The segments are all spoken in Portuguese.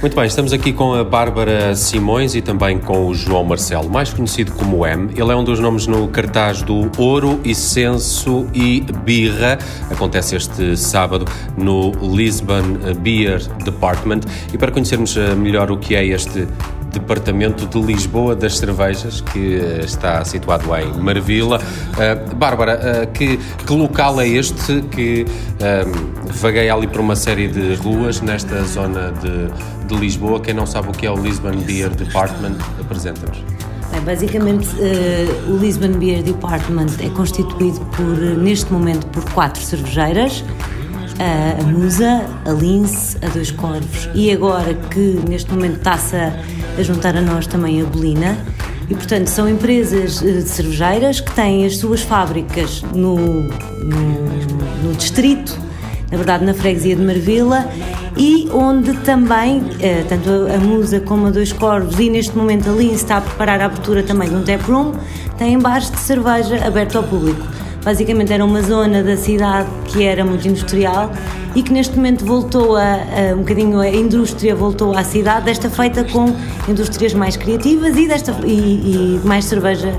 Muito bem, estamos aqui com a Bárbara Simões e também com o João Marcelo, mais conhecido como M. Ele é um dos nomes no cartaz do Ouro, Essenso e Birra. Acontece este sábado no Lisbon Beer Department. E para conhecermos eh, melhor o que é este Departamento de Lisboa das Cervejas, que eh, está situado em Marvila. Uh, Bárbara, uh, que, que, local é este que uh, vagueia ali por uma série de ruas nesta zona de, de Lisboa? Quem não sabe o que é o Lisbon Beer Department, apresenta-nos. basicamente, uh, o Lisbon Beer Department é constituído por, neste momento por quatro cervejeiras a Musa, a Lince, a Dois Corvos e agora que neste momento está-se a, a, juntar a nós também a Bolina. E portanto são empresas eh, cervejeiras que têm as suas fábricas no, no, no distrito, na verdade na freguesia de Marvila, e onde também, eh, tanto a Musa como a Dois Corvos e neste momento a Lince está a preparar a abertura também de um tap room, têm bares de cerveja aberto ao público. Basicamente era uma zona da cidade que era muito industrial e que neste momento voltou a, a um bocadinho a indústria voltou à cidade, desta feita com indústrias mais criativas e, desta, e, e mais cerveja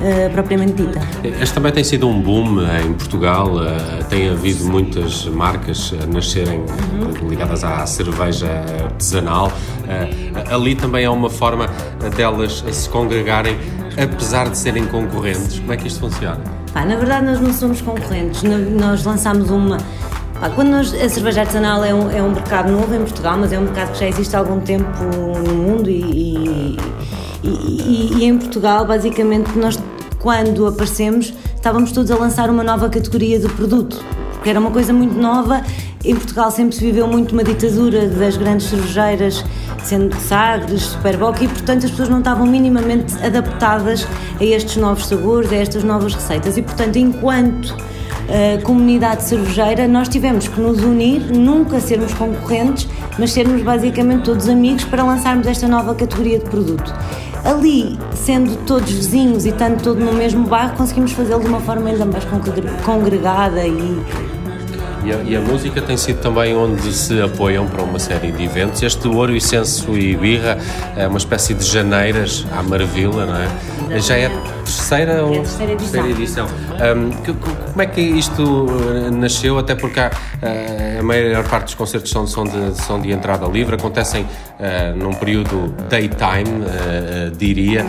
Uh, propriamente dita. Este também tem sido um boom uh, em Portugal, uh, tem havido muitas marcas a nascerem uhum. ligadas à cerveja artesanal. ali também é uma forma delas se congregarem, apesar de serem concorrentes. Como é que isto funciona? Pá, na verdade, nós não somos concorrentes. Nós lançámos uma. Pá, quando nós, a cerveja artesanal é um, é um mercado novo em Portugal, mas é um mercado que já existe há algum tempo no mundo e, e, e, e em Portugal, basicamente, nós quando aparecemos estávamos todos a lançar uma nova categoria de produto, porque era uma coisa muito nova. Em Portugal sempre se viveu muito uma ditadura das grandes cervejeiras sendo Sagres, Superboc, e portanto as pessoas não estavam minimamente adaptadas a estes novos sabores, a estas novas receitas. E portanto, enquanto uh, comunidade cervejeira, nós tivemos que nos unir, nunca sermos concorrentes, mas sermos basicamente todos amigos para lançarmos esta nova categoria de produto. Ali, sendo todos vizinhos e estando todo no mesmo bairro, conseguimos fazê-lo de uma forma ainda mais congregada e e a, e a, música tem sido também onde se apoiam para uma série de eventos. Este Ouro, Incenso e Birra é uma espécie de janeiras à Maravilha, não é? Já é a terceira é a terceira edição? Terceira edição. Um, que, como é que isto eh, nasceu? Até porque há, uh, a maior parte dos concertos são, são, de, são de entrada livre, acontecem uh, num período daytime, uh, diria.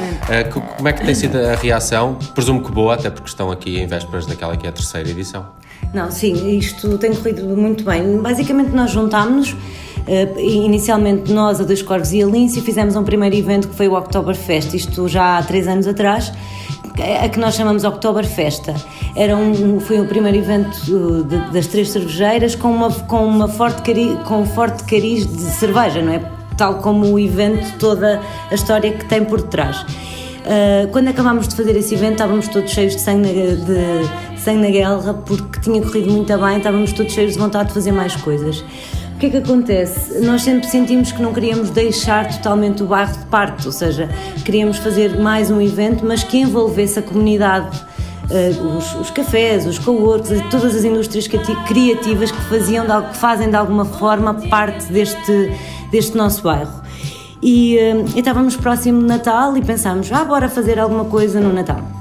como é que tem sido a reação? Presumo que boa, até porque estão aqui em vésperas daquela que é a terceira edição. Não, sim, isto tem corrido muito bem. Basicamente, nós juntámos-nos. Uh, inicialmente nós, a Dois Corvos e a Lince, fizemos um primeiro evento que foi o Oktoberfest, isto já há três anos atrás, a que nós chamamos Oktoberfesta. Era um, foi o primeiro evento uh, de, das três cervejeiras com, uma, com, uma forte cari, com um forte cariz de cerveja, não é? Tal como o evento, toda a história que tem por detrás. Uh, quando acabámos de fazer esse evento, estávamos todos cheios de sangue, de sangue na guerra, porque tinha corrido muito bem, estávamos todos cheios de vontade de fazer mais coisas. O que é que acontece? Nós sempre sentimos que não queríamos deixar totalmente o bairro de parte, ou seja, queríamos fazer mais um evento, mas que envolvesse a comunidade Uh, os, os, cafés, os coworks, todas as indústrias criativas que, faziam de, que fazem de alguma forma parte deste, deste nosso bairro. E, uh, e estávamos próximo de Natal e pensámos, ah, bora fazer alguma coisa no Natal.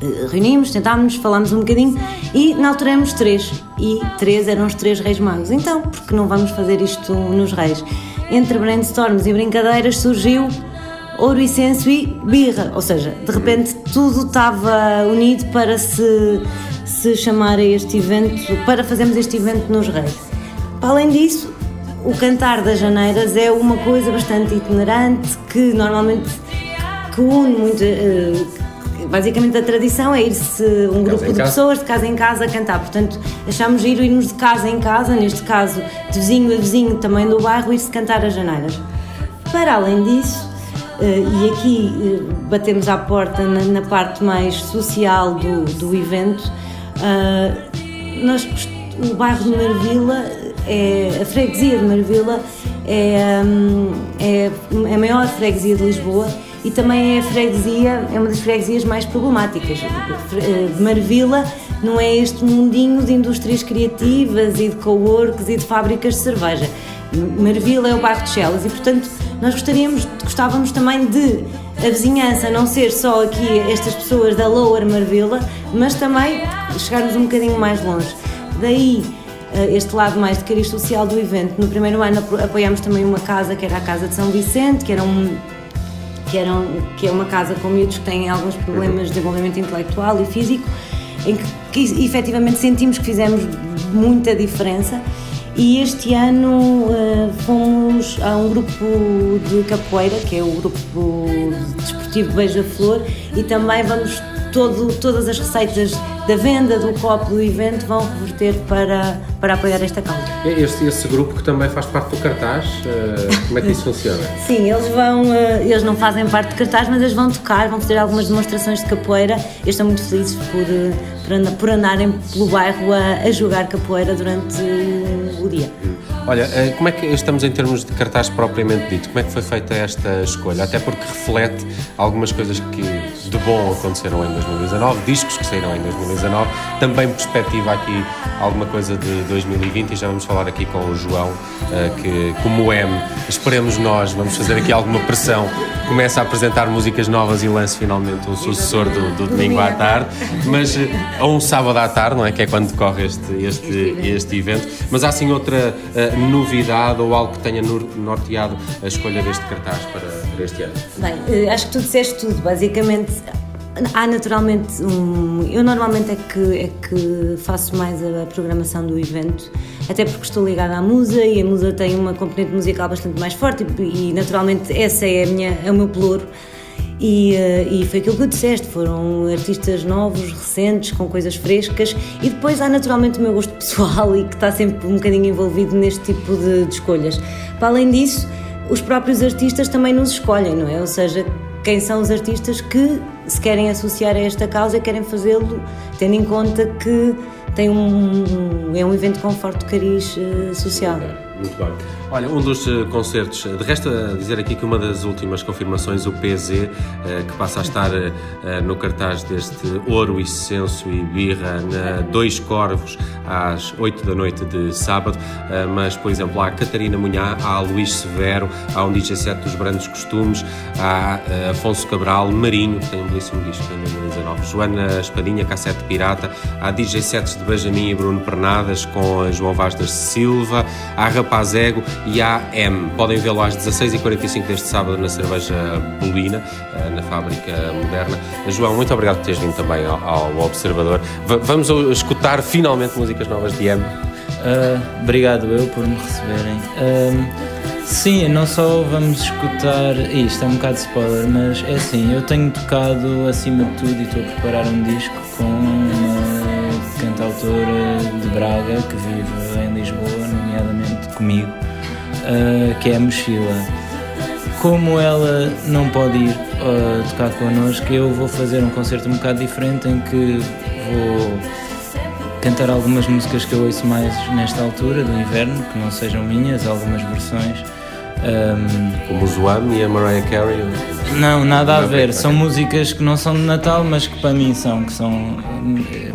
Eh, reunimos, tentámos, falámos um bocadinho e na altura éramos três e três eram os três reis magos. Então, porque não vamos fazer isto nos reis? Entre brainstorms e brincadeiras surgiu ouro, incenso e birra, ou seja, de repente tudo estava unido para se, se chamar a este evento, para fazermos este evento nos reis. Para além disso, o cantar das janeiras é uma coisa bastante itinerante que normalmente que une muito, uh, basicamente a tradição é ir-se um grupo de casa. pessoas de casa em casa a cantar. Portanto, achamos ir irmos de casa em casa, neste caso de vizinho a vizinho também do bairro, ir-se cantar as janeiras. Para além disso, eh, e aqui eh, batemos à porta na, parte mais social do, do evento, eh, nós, o bairro de Marvila, é, a freguesia de Marvila, é, hum, é, é a maior freguesia de Lisboa e também é a freguesia, é uma das freguesias mais problemáticas. Marvila não é este mundinho de indústrias criativas e de coworks e de fábricas de cerveja. Marvila é o bairro de Chelas e, portanto, nós gostaríamos, gostávamos também de a vizinhança não ser só aqui estas pessoas da Lower Marvila, mas também chegarmos um bocadinho mais longe. Daí eh, este lado mais de cariz social do evento. No primeiro ano apoiámos também uma casa que era a Casa de São Vicente, que era um que, eram, que é uma casa com miúdos que têm alguns problemas de desenvolvimento intelectual e físico, em que, que efetivamente sentimos que fizemos muita diferença. E este ano uh, fomos a um grupo de capoeira, que é o grupo desportivo Beija-Flor, e também vamos todo, todas as receitas da venda do copo do evento vão reverter para, para apoiar esta causa. Este, esse grupo que também faz parte do cartaz, uh, como é que isso funciona? Sim, eles vão, uh, eles não fazem parte do cartaz, mas eles vão tocar, vão fazer algumas demonstrações de capoeira. Estão muito felizes por, por, por andarem pelo bairro a, a jogar capoeira durante o dia. Olha, eh, como é que estamos em termos de cartaz propriamente dito? Como é que foi feita esta escolha? Até porque reflete algumas coisas que de bom aconteceram em 2019, discos que saíram em 2019, também perspectiva aqui alguma coisa de 2020 e já vamos falar aqui com o João, eh, que como M, esperemos nós, vamos fazer aqui alguma pressão, começa a apresentar músicas novas e lance finalmente o sucessor do, do domingo à tarde, mas eh, a um sábado à tarde, não é? Que é quando decorre este, este, este evento, mas há sim outra novidade ou algo que tenha norteado a escolha deste cartaz para, para este ano? Bem, eh, acho que tu disseste tudo. Basicamente, há naturalmente um, eu normalmente é que é que faço mais a, programação do evento até porque estou ligada à musa e a musa tem uma componente musical bastante mais forte e, e naturalmente essa é a minha é o meu pelouro e, uh, e foi aquilo que tu disseste, foram artistas novos, recentes, com coisas frescas e depois há naturalmente o meu gosto pessoal e que está sempre um bocadinho envolvido neste tipo de, de escolhas. Para além disso, os próprios artistas também nos escolhem, não é? Ou seja, quem são os artistas que se querem associar a esta causa e querem fazê-lo tendo em conta que tem um, é um evento com forte cariz uh, social. Muito bem. Olha, um dos uh, concertos, de resto a dizer aqui que uma das últimas confirmações, o PZ, eh, que passa a estar no cartaz deste Ouro, Excenso e Birra, na Dois Corvos, às 8 da noite de sábado, mas, por exemplo, há Catarina Munhá, há Luís Severo, há um DJ set dos Brandos Costumes, há Afonso Cabral, Marinho, que tem um belíssimo disco em 2019, Joana Espadinha, Cassete Pirata, há DJ sets de Benjamin e Bruno Pernadas, com João Vaz da Silva, há Rapaz Ego e a M. Podem vê-lo às 16h45 deste sábado na Cerveja Bolina, eh, na fábrica moderna. João, muito obrigado por teres vindo também ao, ao Observador. V vamos escutar finalmente músicas novas de M. Uh, obrigado eu por me receberem. Uh, sim, não só vamos escutar. Isto é um bocado spoiler, mas é assim, eu tenho tocado acima de tudo e estou a preparar um disco com uma cantautora de Braga que vive em Lisboa, nomeadamente comigo uh, que é a mochila. Como ela não pode ir uh, tocar connosco, eu vou fazer um concerto um bocado diferente em que vou cantar algumas músicas que eu ouço mais nesta altura do inverno, que não sejam minhas, algumas versões um, Como o Zoam e a Mariah Carey? Não, nada a ver. São músicas que não são de Natal, mas que para mim são, que são.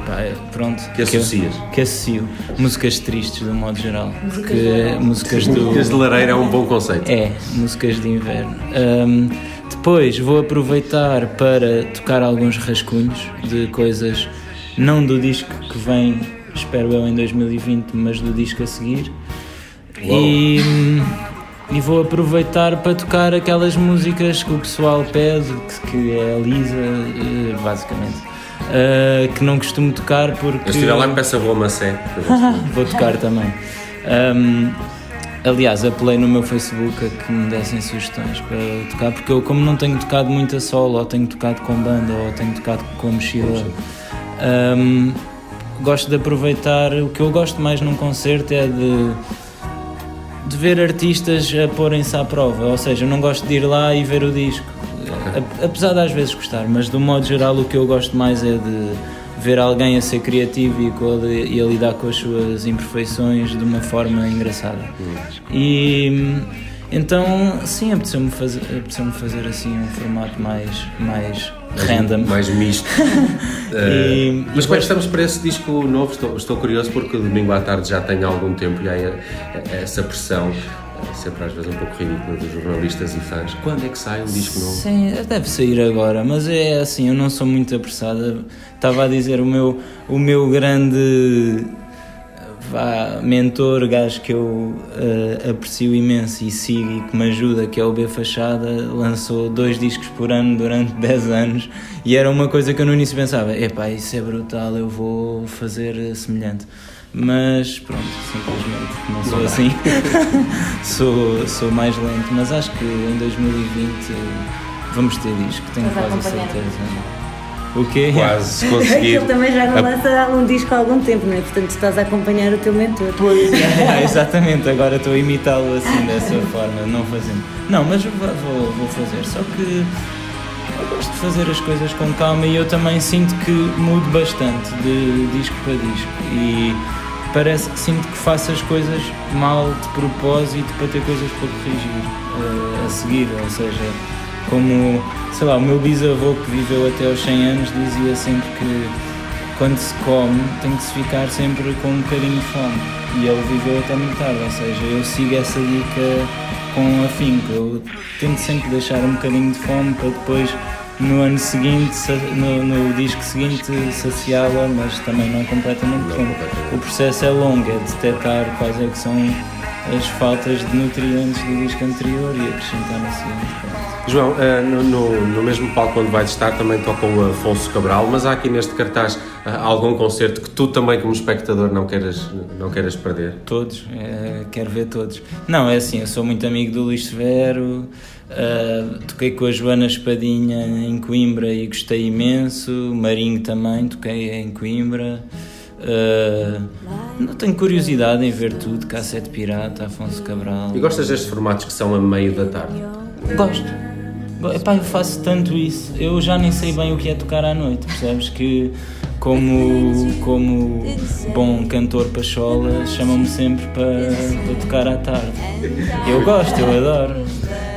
Pá, é, pronto. Que associas? Que, que associo. Músicas tristes, de um modo geral. Porque músicas do. Músicas de lareira é um bom conceito. É, músicas de inverno. Um, depois vou aproveitar para tocar alguns rascunhos de coisas, não do disco que vem, espero eu, em 2020, mas do disco a seguir. Uou. E e vou aproveitar para tocar aquelas músicas que o pessoal pede, que, é a Lisa, eh, basicamente. Uh, que não costumo tocar porque. Eu estiver lá, me peço a Roma Sé. vou tocar também. Um, aliás, apelei no meu Facebook a que me dessem sugestões para tocar, porque eu, como não tenho tocado muito a solo, ou tenho tocado com banda, ou tenho tocado com mochila, um, gosto de aproveitar. O que eu gosto mais num concerto é de de ver artistas a porem-se à prova, ou seja, eu não gosto de ir lá e ver o disco, apesar de às vezes gostar, mas do modo geral o que eu gosto mais é de ver alguém a ser criativo e, a, e a lidar com as suas imperfeições de uma forma engraçada. E então, sim, apeteceu-me fazer, apeteceu fazer assim um formato mais, mais random. Mais misto. uh, mas como estamos para esse disco novo? Estou, estou curioso porque domingo à tarde já tem algum tempo e há essa pressão sempre às vezes um pouco ridícula dos jornalistas e fãs. Quando é que sai um disco novo? Sim, deve sair agora, mas é assim, eu não sou muito apressada. Estava a dizer, o meu, o meu grande vá, mentor, gajo que eu uh, aprecio imenso e sigo e que me ajuda, que é o B Fachada, lançou dois discos por ano durante 10 anos e era uma coisa que eu no início pensava: epá, isso é brutal, eu vou fazer semelhante. Mas pronto, simplesmente não sou assim, sou, sou mais lento, mas acho que em 2020 vamos ter disco, tenho quase certeza. O quê? Quase conseguir. Ele também já não lança um disco há algum tempo, não é? Portanto, estás a acompanhar o teu mentor. Pois é, exatamente. Agora estou a imitá-lo assim, dessa forma, não fazendo. Não, mas vou, vou fazer. Só que eu gosto de fazer as coisas com calma e eu também sinto que mudo bastante de disco para disco. E parece que sinto que faço as coisas mal de propósito para ter coisas para corrigir uh, a seguir. Ou seja, como, sei lá, o meu bisavô que viveu até aos 100 anos dizia sempre que quando se come tem que se ficar sempre com um bocadinho de fome. E ele viveu até muito tarde, ou seja, eu sigo essa dica com afinco. Eu tento sempre deixar um bocadinho de fome para depois no ano seguinte, no, no disco seguinte, saciá-la, mas também não completamente. Não, o processo é longo, é detectar quais é que são as faltas de nutrientes do disco anterior e acrescentar no seguinte. João, uh, no, no, no, mesmo palco onde vais estar também toca o Afonso Cabral, mas há aqui neste cartaz uh, algum concerto que tu também como espectador não queiras, não queiras perder? Todos, é, quero ver todos. Não, é assim, eu sou muito amigo do Luís Severo, uh, toquei com a Joana Espadinha em Coimbra e gostei imenso, Marinho também, toquei em Coimbra. Uh, não tenho curiosidade em ver tudo, Cassete Pirata, Afonso Cabral. E gostas destes formatos que são a meio da tarde? Gosto. Epá, eu faço tanto isso, eu já nem sei bem o que é tocar à noite, percebes? Que como, como bom cantor pachola, chamam-me sempre para, para tocar à tarde. Eu gosto, eu adoro.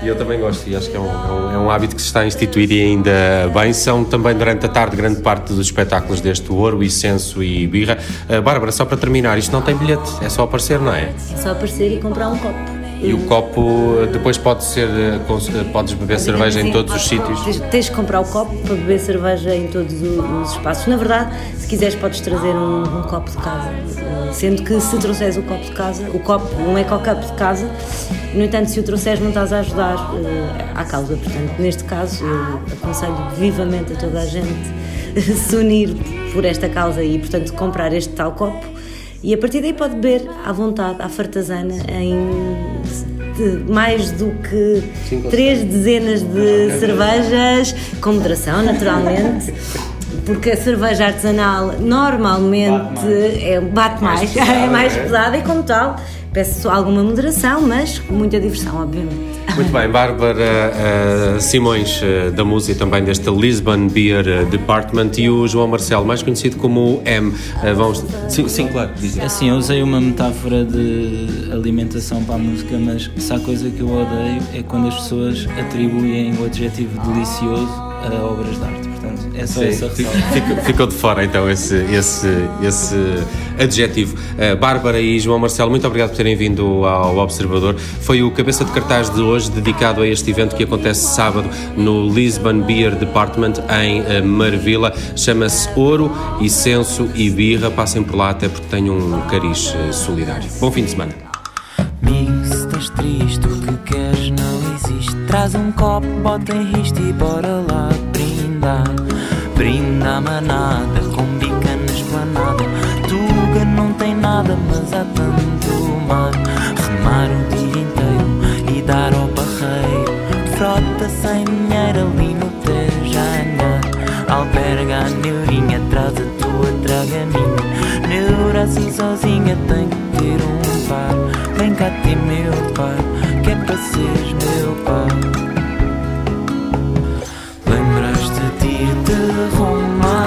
E eu também gosto, e acho que é um, é um, é um, hábito que se está a instituir e ainda bem. São também durante a tarde grande parte dos espetáculos deste Ouro, Icenso e Birra. Uh, Bárbara, só para terminar, isto não tem bilhete, é só aparecer, não é? É só aparecer e comprar um copo. E o copo depois pode ser, eh, eh, podes beber cerveja em todos os sítios? Tens, que comprar o copo para beber cerveja em todos os espaços. Na verdade, se quiseres podes trazer um, um copo de casa. Sendo que se trouxeres o copo de casa, o copo, um eco-cup de casa, no entanto, se o trouxeres não estás a ajudar uh, à causa. Portanto, neste caso, eu aconselho vivamente a toda a gente se unir por esta causa e, portanto, comprar este tal copo e a partir daí pode beber à vontade, à fartazana, em mais do que três dezenas de cervejas, com moderação, naturalmente. Porque a cerveja artesanal normalmente bate mais, é, bate mais, é mais pesada e, como tal, peço alguma moderação, mas muita diversão, obviamente. Muito bem, Bárbara uh, Simões, uh, da música também deste Lisbon Beer Department, e o João Marcelo, mais conhecido como M. Uh, vamos... sim, sim, claro. Dizem. Assim, eu usei uma metáfora de alimentação para a música, mas se há coisa que eu odeio é quando as pessoas atribuem o adjetivo delicioso a obras de arte. Sim, essa ficou, ficou de fora então esse, esse, esse adjetivo. Uh, Bárbara e João Marcelo, muito obrigado por terem vindo ao Observador. Foi o cabeça de cartaz de hoje dedicado a este evento que acontece sábado no Lisbon Beer Department em uh, Marvila. Chama-se Ouro, Icenso e Birra. Passem por lá até porque tem um cariz uh, solidário. Bom fim de semana. Amigo, se estás triste, o que queres não existe. Traz um copo, bota em riste e bora lá Brinda a manada, com bica na esplanada. Tuga não tem nada, mas há tanto mar. Remar o dia inteiro e dar ao barreiro. Frota sem dinheiro ali no Tejanhar. Alberga a neurinha, traz a tua draganinha. Neura assim sozinha tem que ter um par. Vem cá ter meu pai, que é seres meu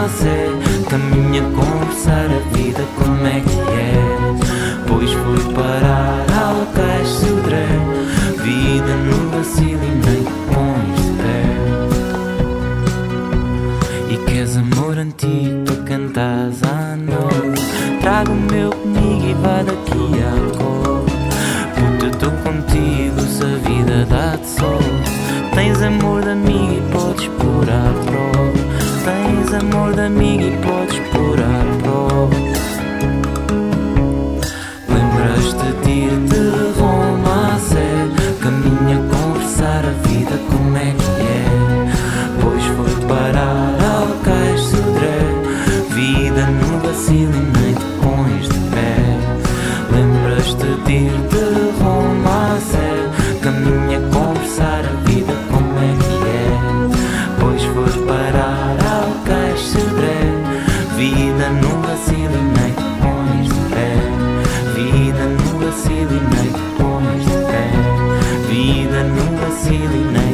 você Caminha a conversar a vida como é que é? Pois fui parar ao Cais de Vida no vacilo e nem pões de pé E queres amor antigo para cantar. Ah, amiguito ceiling night, almost pé. Vida numa ceiling nem